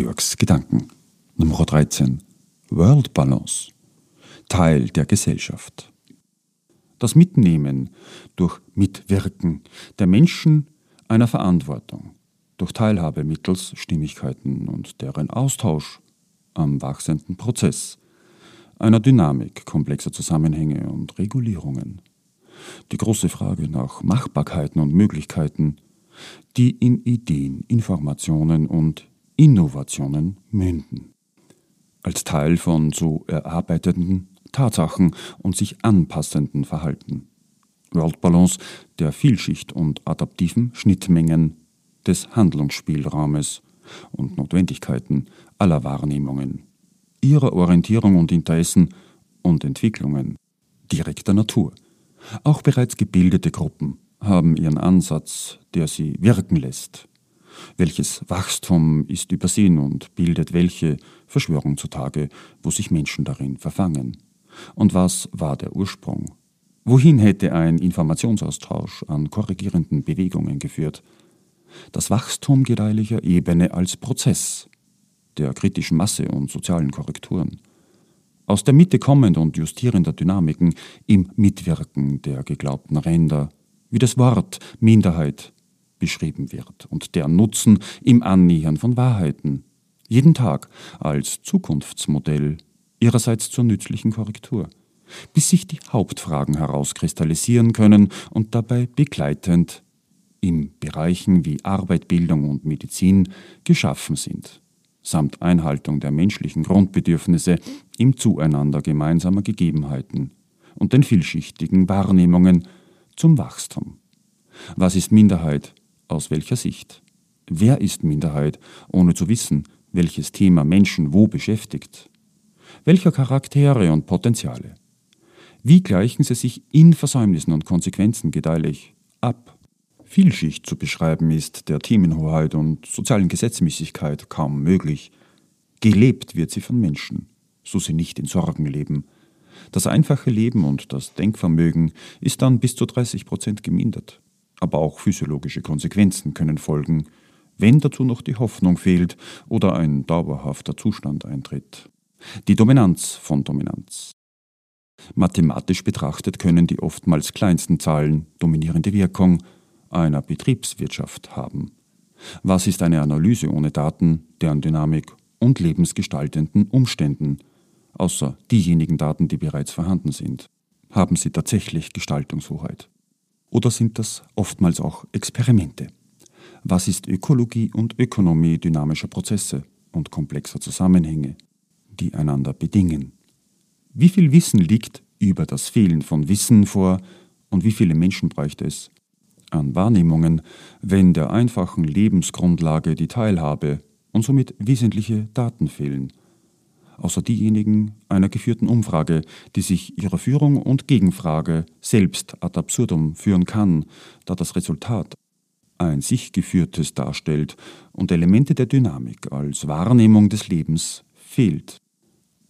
Georgs Gedanken. Nummer 13. World Balance. Teil der Gesellschaft. Das Mitnehmen durch Mitwirken der Menschen einer Verantwortung, durch Teilhabe mittels Stimmigkeiten und deren Austausch am wachsenden Prozess, einer Dynamik komplexer Zusammenhänge und Regulierungen. Die große Frage nach Machbarkeiten und Möglichkeiten, die in Ideen, Informationen und Innovationen münden. Als Teil von so erarbeiteten Tatsachen und sich anpassenden Verhalten. World Balance der Vielschicht und adaptiven Schnittmengen des Handlungsspielraumes und Notwendigkeiten aller Wahrnehmungen, ihrer Orientierung und Interessen und Entwicklungen direkter Natur. Auch bereits gebildete Gruppen haben ihren Ansatz, der sie wirken lässt. Welches Wachstum ist übersehen und bildet welche Verschwörung zutage, wo sich Menschen darin verfangen? Und was war der Ursprung? Wohin hätte ein Informationsaustausch an korrigierenden Bewegungen geführt? Das Wachstum gedeihlicher Ebene als Prozess der kritischen Masse und sozialen Korrekturen. Aus der Mitte kommend und justierender Dynamiken im Mitwirken der geglaubten Ränder, wie das Wort Minderheit beschrieben wird und der Nutzen im Annähern von Wahrheiten, jeden Tag als Zukunftsmodell ihrerseits zur nützlichen Korrektur, bis sich die Hauptfragen herauskristallisieren können und dabei begleitend in Bereichen wie Arbeit, Bildung und Medizin geschaffen sind, samt Einhaltung der menschlichen Grundbedürfnisse im Zueinander gemeinsamer Gegebenheiten und den vielschichtigen Wahrnehmungen zum Wachstum. Was ist Minderheit? Aus welcher Sicht? Wer ist Minderheit, ohne zu wissen, welches Thema Menschen wo beschäftigt? Welcher Charaktere und Potenziale? Wie gleichen sie sich in Versäumnissen und Konsequenzen gedeihlich ab? Vielschicht zu beschreiben ist der Themenhoheit und sozialen Gesetzmäßigkeit kaum möglich. Gelebt wird sie von Menschen, so sie nicht in Sorgen leben. Das einfache Leben und das Denkvermögen ist dann bis zu 30 Prozent gemindert. Aber auch physiologische Konsequenzen können folgen, wenn dazu noch die Hoffnung fehlt oder ein dauerhafter Zustand eintritt. Die Dominanz von Dominanz. Mathematisch betrachtet können die oftmals kleinsten Zahlen dominierende Wirkung einer Betriebswirtschaft haben. Was ist eine Analyse ohne Daten, deren Dynamik und lebensgestaltenden Umständen, außer diejenigen Daten, die bereits vorhanden sind? Haben sie tatsächlich Gestaltungshoheit? Oder sind das oftmals auch Experimente? Was ist Ökologie und Ökonomie dynamischer Prozesse und komplexer Zusammenhänge? die einander bedingen. Wie viel Wissen liegt über das Fehlen von Wissen vor und wie viele Menschen bräuchte es an Wahrnehmungen, wenn der einfachen Lebensgrundlage die Teilhabe und somit wesentliche Daten fehlen, außer diejenigen einer geführten Umfrage, die sich ihrer Führung und Gegenfrage selbst ad absurdum führen kann, da das Resultat ein sich geführtes darstellt und Elemente der Dynamik als Wahrnehmung des Lebens fehlt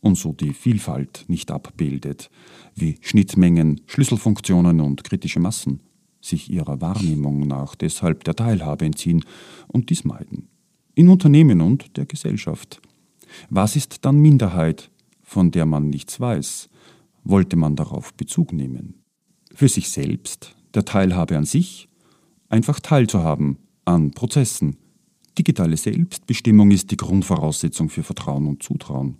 und so die Vielfalt nicht abbildet, wie Schnittmengen, Schlüsselfunktionen und kritische Massen sich ihrer Wahrnehmung nach deshalb der Teilhabe entziehen und dies meiden. In Unternehmen und der Gesellschaft. Was ist dann Minderheit, von der man nichts weiß? Wollte man darauf Bezug nehmen? Für sich selbst, der Teilhabe an sich, einfach teilzuhaben an Prozessen. Digitale Selbstbestimmung ist die Grundvoraussetzung für Vertrauen und Zutrauen.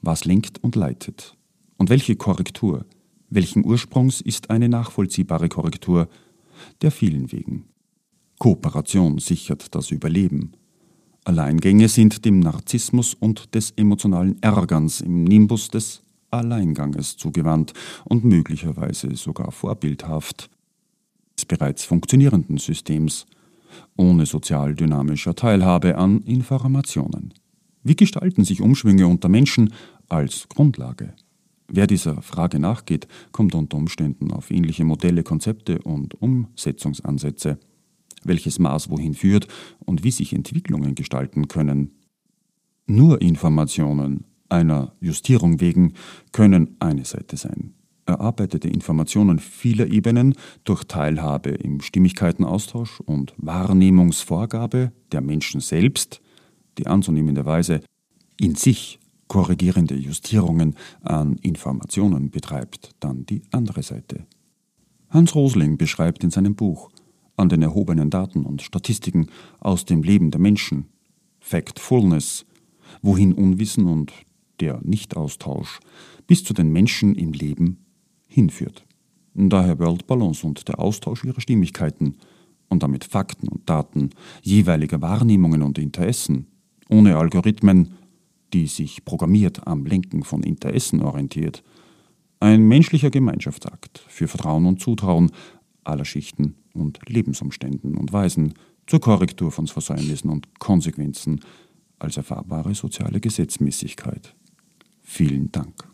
Was lenkt und leitet? Und welche Korrektur, welchen Ursprungs ist eine nachvollziehbare Korrektur der vielen Wegen? Kooperation sichert das Überleben. Alleingänge sind dem Narzissmus und des emotionalen Ärgerns im Nimbus des Alleinganges zugewandt und möglicherweise sogar vorbildhaft des bereits funktionierenden Systems, ohne sozial dynamischer Teilhabe an Informationen. Wie gestalten sich Umschwünge unter Menschen als Grundlage? Wer dieser Frage nachgeht, kommt unter Umständen auf ähnliche Modelle, Konzepte und Umsetzungsansätze. Welches Maß wohin führt und wie sich Entwicklungen gestalten können. Nur Informationen einer Justierung wegen können eine Seite sein. Erarbeitete Informationen vieler Ebenen durch Teilhabe im Stimmigkeitenaustausch und Wahrnehmungsvorgabe der Menschen selbst die anzunehmende Weise in sich korrigierende Justierungen an Informationen betreibt, dann die andere Seite. Hans Rosling beschreibt in seinem Buch an den erhobenen Daten und Statistiken aus dem Leben der Menschen. Factfulness, wohin Unwissen und der Nichtaustausch bis zu den Menschen im Leben hinführt. Daher World Balance und der Austausch ihrer Stimmigkeiten und damit Fakten und Daten jeweiliger Wahrnehmungen und Interessen ohne Algorithmen die sich programmiert am Lenken von Interessen orientiert, ein menschlicher Gemeinschaftsakt für Vertrauen und Zutrauen aller Schichten und Lebensumständen und Weisen zur Korrektur von Versäumnissen und Konsequenzen als erfahrbare soziale Gesetzmäßigkeit. Vielen Dank.